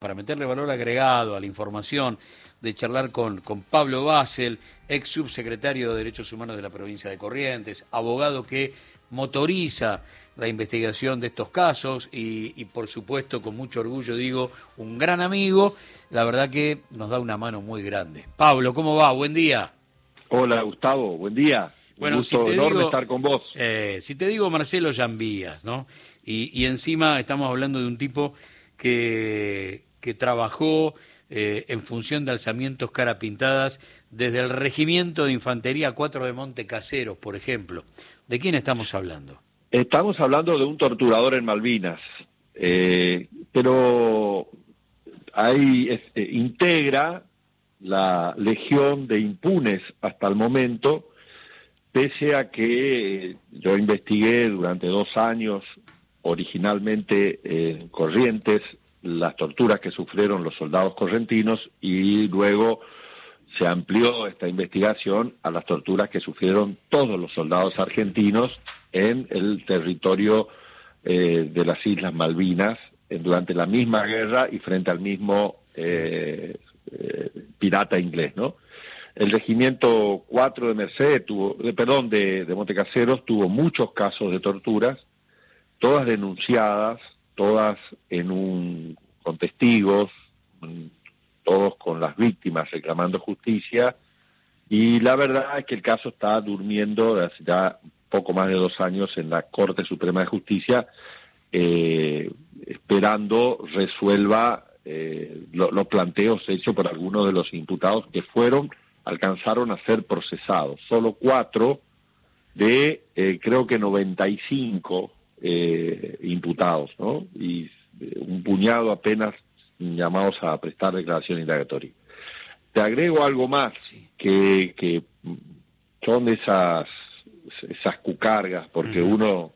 para meterle valor agregado a la información, de charlar con, con Pablo Basel, ex subsecretario de Derechos Humanos de la provincia de Corrientes, abogado que motoriza la investigación de estos casos y, y, por supuesto con mucho orgullo digo un gran amigo, la verdad que nos da una mano muy grande. Pablo, ¿cómo va? Buen día. Hola Gustavo, buen día. Bueno, un gusto si enorme digo, estar con vos. Eh, si te digo Marcelo Llambías, ¿no? Y, y encima estamos hablando de un tipo que, que trabajó eh, en función de alzamientos cara pintadas desde el Regimiento de Infantería 4 de Monte Caseros, por ejemplo. ¿De quién estamos hablando? Estamos hablando de un torturador en Malvinas, eh, pero ahí es, eh, integra la legión de impunes hasta el momento, pese a que yo investigué durante dos años originalmente en Corrientes las torturas que sufrieron los soldados correntinos y luego se amplió esta investigación a las torturas que sufrieron todos los soldados argentinos en el territorio eh, de las Islas Malvinas durante la misma guerra y frente al mismo eh, eh pirata inglés, ¿no? El regimiento 4 de Mercedes tuvo, perdón, de, de Montecaseros tuvo muchos casos de torturas, todas denunciadas, todas con testigos, todos con las víctimas reclamando justicia, y la verdad es que el caso está durmiendo desde hace ya poco más de dos años en la Corte Suprema de Justicia, eh, esperando resuelva eh, lo, los planteos hechos por algunos de los imputados que fueron, alcanzaron a ser procesados. Solo cuatro de, eh, creo que 95 eh, imputados, ¿no? Y un puñado apenas llamados a prestar declaración indagatoria. Te agrego algo más, que, que son esas, esas cucargas, porque uh -huh. uno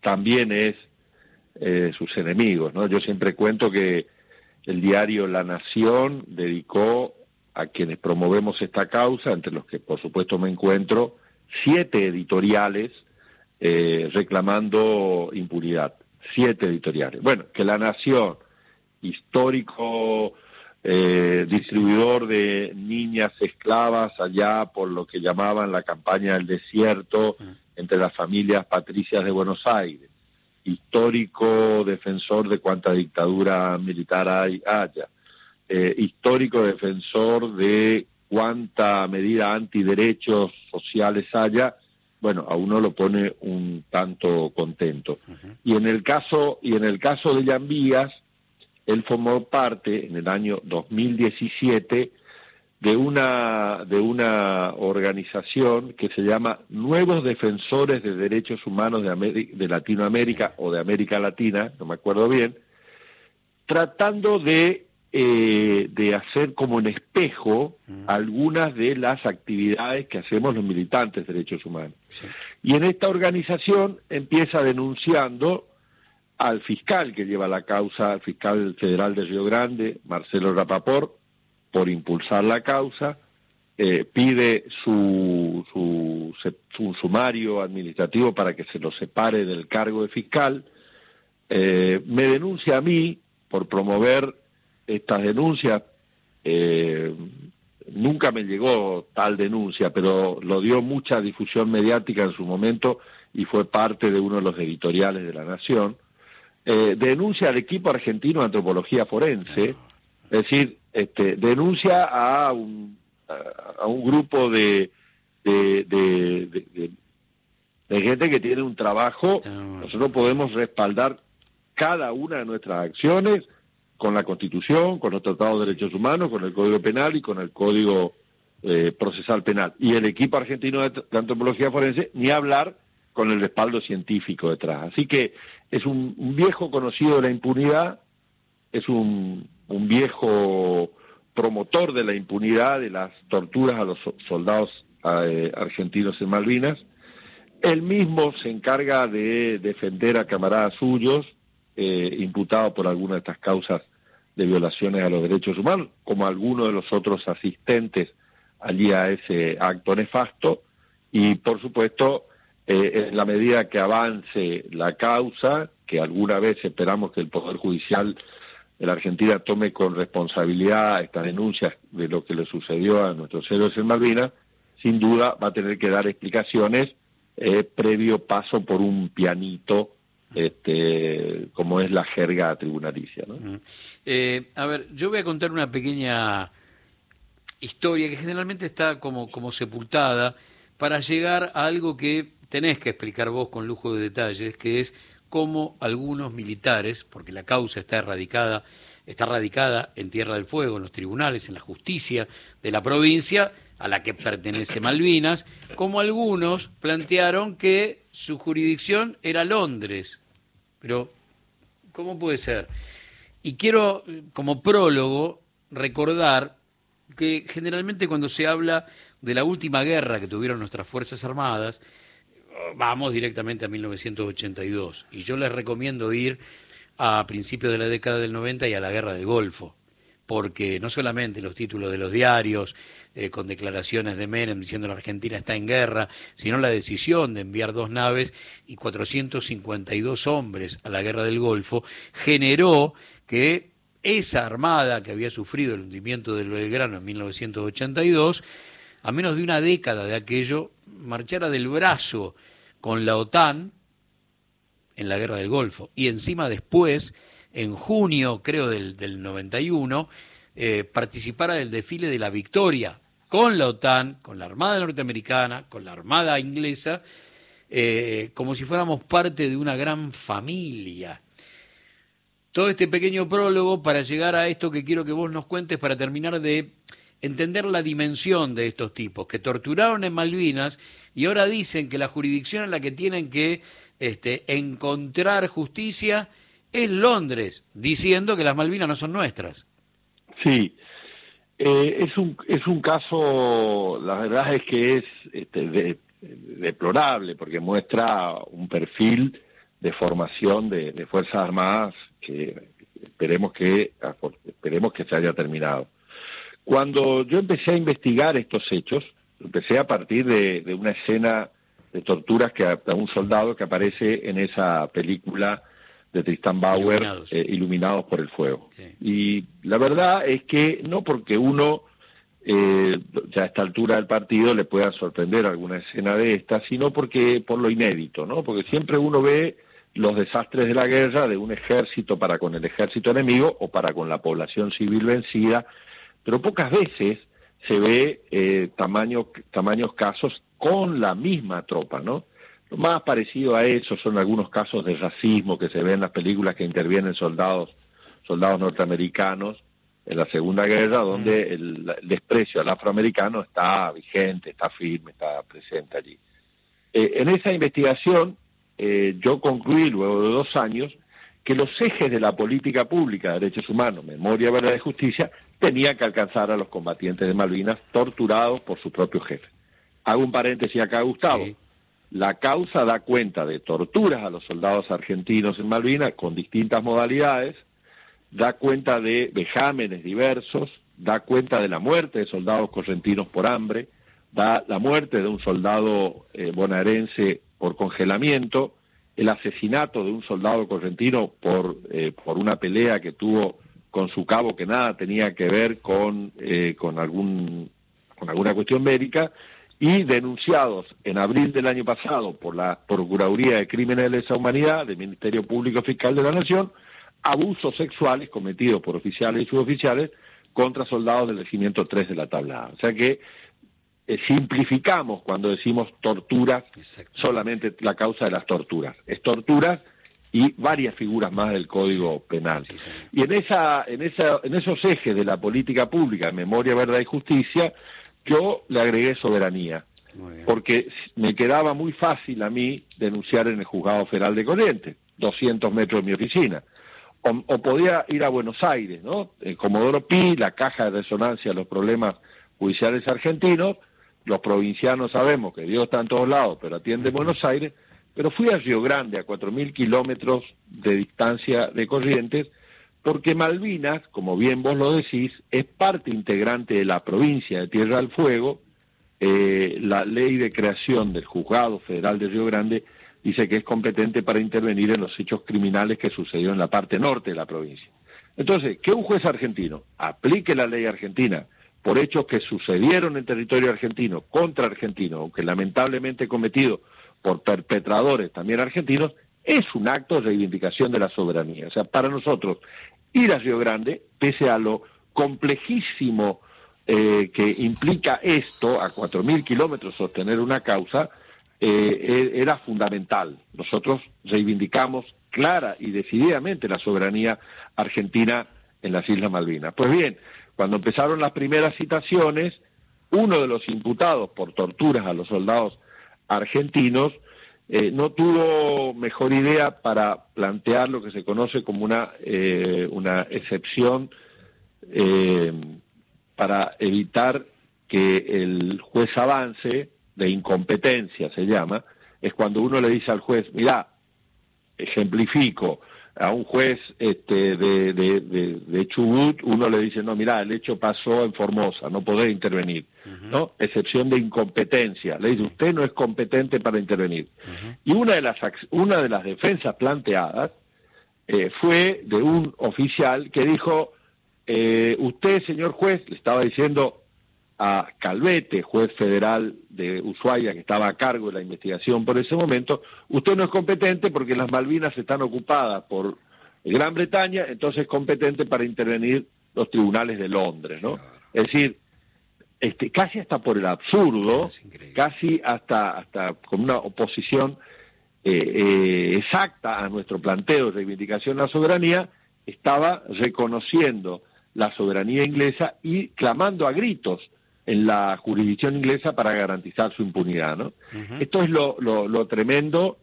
también es eh, sus enemigos, ¿no? Yo siempre cuento que el diario La Nación dedicó a quienes promovemos esta causa, entre los que por supuesto me encuentro, siete editoriales eh, reclamando impunidad. Siete editoriales. Bueno, que La Nación, histórico eh, distribuidor de niñas esclavas allá por lo que llamaban la campaña del desierto entre las familias patricias de Buenos Aires, histórico defensor de cuanta dictadura militar hay, haya, eh, histórico defensor de cuánta medida antiderechos sociales haya, bueno, a uno lo pone un tanto contento. Uh -huh. Y en el caso y en el caso de Llambías, él formó parte en el año 2017 de una de una organización que se llama Nuevos Defensores de Derechos Humanos de, de Latinoamérica o de América Latina, no me acuerdo bien, tratando de eh, de hacer como un espejo mm. algunas de las actividades que hacemos los militantes de derechos humanos. Sí. Y en esta organización empieza denunciando al fiscal que lleva la causa, al fiscal federal de Río Grande, Marcelo Rapaport, por impulsar la causa, eh, pide su, su, su, sumario administrativo para que se lo separe del cargo de fiscal, eh, me denuncia a mí por promover estas denuncias, eh, nunca me llegó tal denuncia, pero lo dio mucha difusión mediática en su momento y fue parte de uno de los editoriales de La Nación, eh, denuncia al equipo argentino de antropología forense, es decir, este, denuncia a un, a un grupo de, de, de, de, de gente que tiene un trabajo, nosotros podemos respaldar cada una de nuestras acciones, con la Constitución, con los tratados de derechos humanos, con el Código Penal y con el Código eh, Procesal Penal. Y el equipo argentino de, antropología forense, ni hablar con el respaldo científico detrás. Así que es un, viejo conocido de la impunidad, es un, un, viejo promotor de la impunidad, de las torturas a los soldados eh, argentinos en Malvinas. Él mismo se encarga de defender a camaradas suyos, eh, imputados por alguna de estas causas de violaciones a los derechos humanos, como algunos de los otros asistentes allí a ese acto nefasto, y por supuesto, eh, en la medida que avance la causa, que alguna vez esperamos que el Poder Judicial la Argentina tome con responsabilidad estas denuncias de lo que le sucedió a nuestros héroes en Malvinas, sin duda va a tener que dar explicaciones eh, previo paso por un pianito, este, como es la jerga tribunalicia. ¿no? Eh, a ver, yo voy a contar una pequeña historia que generalmente está como, como sepultada para llegar a algo que tenés que explicar vos con lujo de detalles, que es cómo algunos militares, porque la causa está erradicada, está radicada en Tierra del Fuego, en los tribunales, en la justicia de la provincia a la que pertenece Malvinas, como algunos plantearon que su jurisdicción era Londres. Pero, ¿cómo puede ser? Y quiero, como prólogo, recordar que generalmente cuando se habla de la última guerra que tuvieron nuestras Fuerzas Armadas, vamos directamente a 1982. Y yo les recomiendo ir a principios de la década del 90 y a la guerra del Golfo, porque no solamente los títulos de los diarios, eh, con declaraciones de Menem diciendo la Argentina está en guerra, sino la decisión de enviar dos naves y 452 hombres a la guerra del Golfo, generó que esa armada que había sufrido el hundimiento del Belgrano en 1982, a menos de una década de aquello, marchara del brazo con la OTAN en la guerra del Golfo. Y encima después, en junio creo del, del 91, eh, participara del desfile de la victoria con la OTAN, con la Armada norteamericana, con la Armada inglesa, eh, como si fuéramos parte de una gran familia. Todo este pequeño prólogo para llegar a esto que quiero que vos nos cuentes para terminar de entender la dimensión de estos tipos que torturaron en Malvinas y ahora dicen que la jurisdicción en la que tienen que este, encontrar justicia es Londres, diciendo que las Malvinas no son nuestras. Sí, eh, es, un, es un caso, la verdad es que es este, deplorable porque muestra un perfil de formación de, Fuerzas Armadas que esperemos que esperemos que se haya terminado. Cuando yo empecé a investigar estos hechos, empecé a partir de, de una escena de torturas que a, un soldado que aparece en esa película de Tristan Bauer, Iluminados, eh, por el Fuego. Y la verdad es que no porque uno eh, ya a esta altura del partido le pueda sorprender alguna escena de esta, sino porque por lo inédito, ¿no? Porque siempre uno ve los desastres de la guerra de un ejército para con el ejército enemigo o para con la población civil vencida, pero pocas veces se ve eh, tamaño, tamaños casos con la misma tropa, ¿no? Lo más parecido a eso son algunos casos de racismo que se ven en las películas que intervienen soldados, soldados norteamericanos en la Segunda Guerra, donde el, desprecio al afroamericano está vigente, está firme, está presente allí. Eh, en esa investigación eh, yo concluí luego de dos años que los ejes de la política pública de derechos humanos, memoria, verdad y justicia, tenían que alcanzar a los combatientes de Malvinas torturados por su propio jefe. Hago un paréntesis acá, Gustavo. La causa da cuenta de torturas a los soldados argentinos en Malvinas con distintas modalidades, da cuenta de vejámenes diversos, da cuenta de la muerte de soldados correntinos por hambre, da la muerte de un soldado eh, bonaerense por congelamiento, el asesinato de un soldado correntino por, eh, por una pelea que tuvo con su cabo que nada tenía que ver con, eh, con, algún, con alguna cuestión médica, y denunciados en abril del año pasado por la Procuraduría de Crímenes de Lesa Humanidad del Ministerio Público Fiscal de la Nación, abusos sexuales cometidos por oficiales y suboficiales contra soldados del regimiento 3 de la tablada. O sea que eh, simplificamos cuando decimos torturas, solamente la causa de las torturas. Es torturas y varias figuras más del Código Penal. y en, esa, en, esa, en esos ejes de la política pública, memoria, verdad y justicia, yo le agregué soberanía, porque me quedaba muy fácil a mí denunciar en el Juzgado Federal de Corrientes, 200 metros de mi oficina. O, podía ir a Buenos Aires, ¿no? El Comodoro Pi, la caja de resonancia de los problemas judiciales argentinos, los provincianos sabemos que Dios está en todos lados, pero atiende Buenos Aires, pero fui a Río Grande, a 4.000 kilómetros de distancia de Corrientes, porque Malvinas, como bien vos lo decís, es parte integrante de la provincia de Tierra del Fuego. Eh, la ley de creación del Juzgado Federal de Río Grande dice que es competente para intervenir en los hechos criminales que sucedió en la parte norte de la provincia. Entonces, que un juez argentino aplique la ley argentina por hechos que sucedieron en territorio argentino contra argentinos, aunque lamentablemente cometido por perpetradores también argentinos, es un acto de reivindicación de la soberanía. O sea, para nosotros, ir a Río Grande, pese a lo complejísimo eh, que implica esto, a 4.000 kilómetros sostener una causa, eh, e-, era fundamental. Nosotros reivindicamos clara y decididamente la soberanía argentina en las Islas Malvinas. Pues bien, cuando empezaron las primeras citaciones, uno de los imputados por torturas a los soldados argentinos eh, no tuvo mejor idea para plantear lo que se conoce como una, eh, una excepción eh, para evitar que el juez avance, de incompetencia se llama, es cuando uno le dice al juez, mira, ejemplifico, a un juez este, de, de, Chubut, uno le dice, no, mira, el hecho pasó en Formosa, no podés intervenir, ¿no? Excepción de incompetencia. Le dice, usted no es competente para intervenir. Y una de las, una de las defensas planteadas eh, fue de un oficial que dijo, eh, usted, señor juez, le estaba diciendo a Calvete, juez federal de Ushuaia, que estaba a cargo de la investigación por ese momento, usted no es competente porque las Malvinas están ocupadas por Gran Bretaña, entonces es competente para intervenir los tribunales de Londres, ¿no? Es decir, este, casi hasta por el absurdo, casi hasta, hasta con una oposición eh, eh, exacta a nuestro planteo de reivindicación de la soberanía, estaba reconociendo la soberanía inglesa y clamando a gritos en la jurisdicción inglesa para garantizar su impunidad. ¿no? Esto es lo, lo, tremendo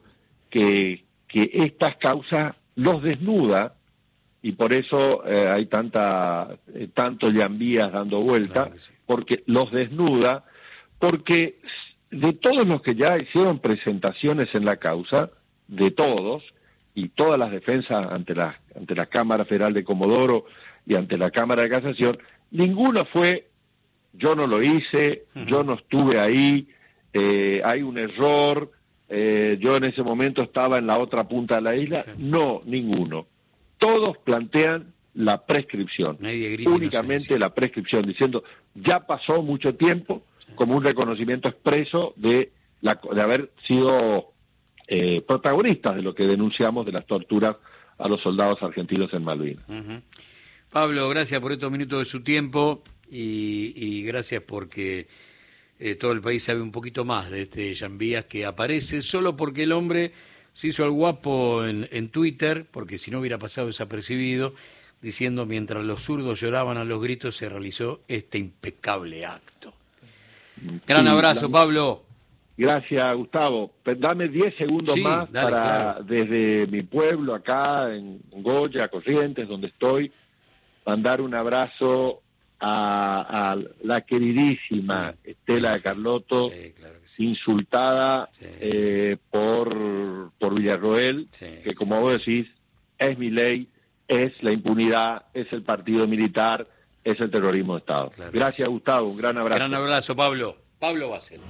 que, que, estas causas los desnuda y por eso eh, hay tanta, eh, tanto llambías dando vuelta, porque los desnuda, porque de todos los que ya hicieron presentaciones en la causa, de todos, y todas las defensas ante la, ante la Cámara Federal de Comodoro y ante la Cámara de Casación, ninguno fue yo no lo hice, yo no estuve ahí, eh, hay un error, eh, yo en ese momento estaba en la otra punta de la isla. No, ninguno. Todos plantean la prescripción, únicamente la prescripción, diciendo ya pasó mucho tiempo como un reconocimiento expreso de, la, de haber sido eh, protagonistas de lo que denunciamos de las torturas a los soldados argentinos en Malvinas. Pablo, gracias por estos minutos de su tiempo y, gracias porque eh, todo el país sabe un poquito más de este Vías que aparece solo porque el hombre se hizo al guapo en, en Twitter, porque si no hubiera pasado desapercibido, diciendo mientras los zurdos lloraban a los gritos se realizó este impecable acto. Gran abrazo, Pablo. Gracias, Gustavo. Dame 10 segundos más para, desde mi pueblo, acá en Goya, Corrientes, donde estoy, mandar un abrazo a, la queridísima Estela de Carlotto, insultada eh, por, por Villarroel, que como vos decís, es mi ley, es la impunidad, es el partido militar, es el terrorismo de Estado. Gracias, Gustavo, un gran abrazo. Gran abrazo, Pablo. Pablo Basel.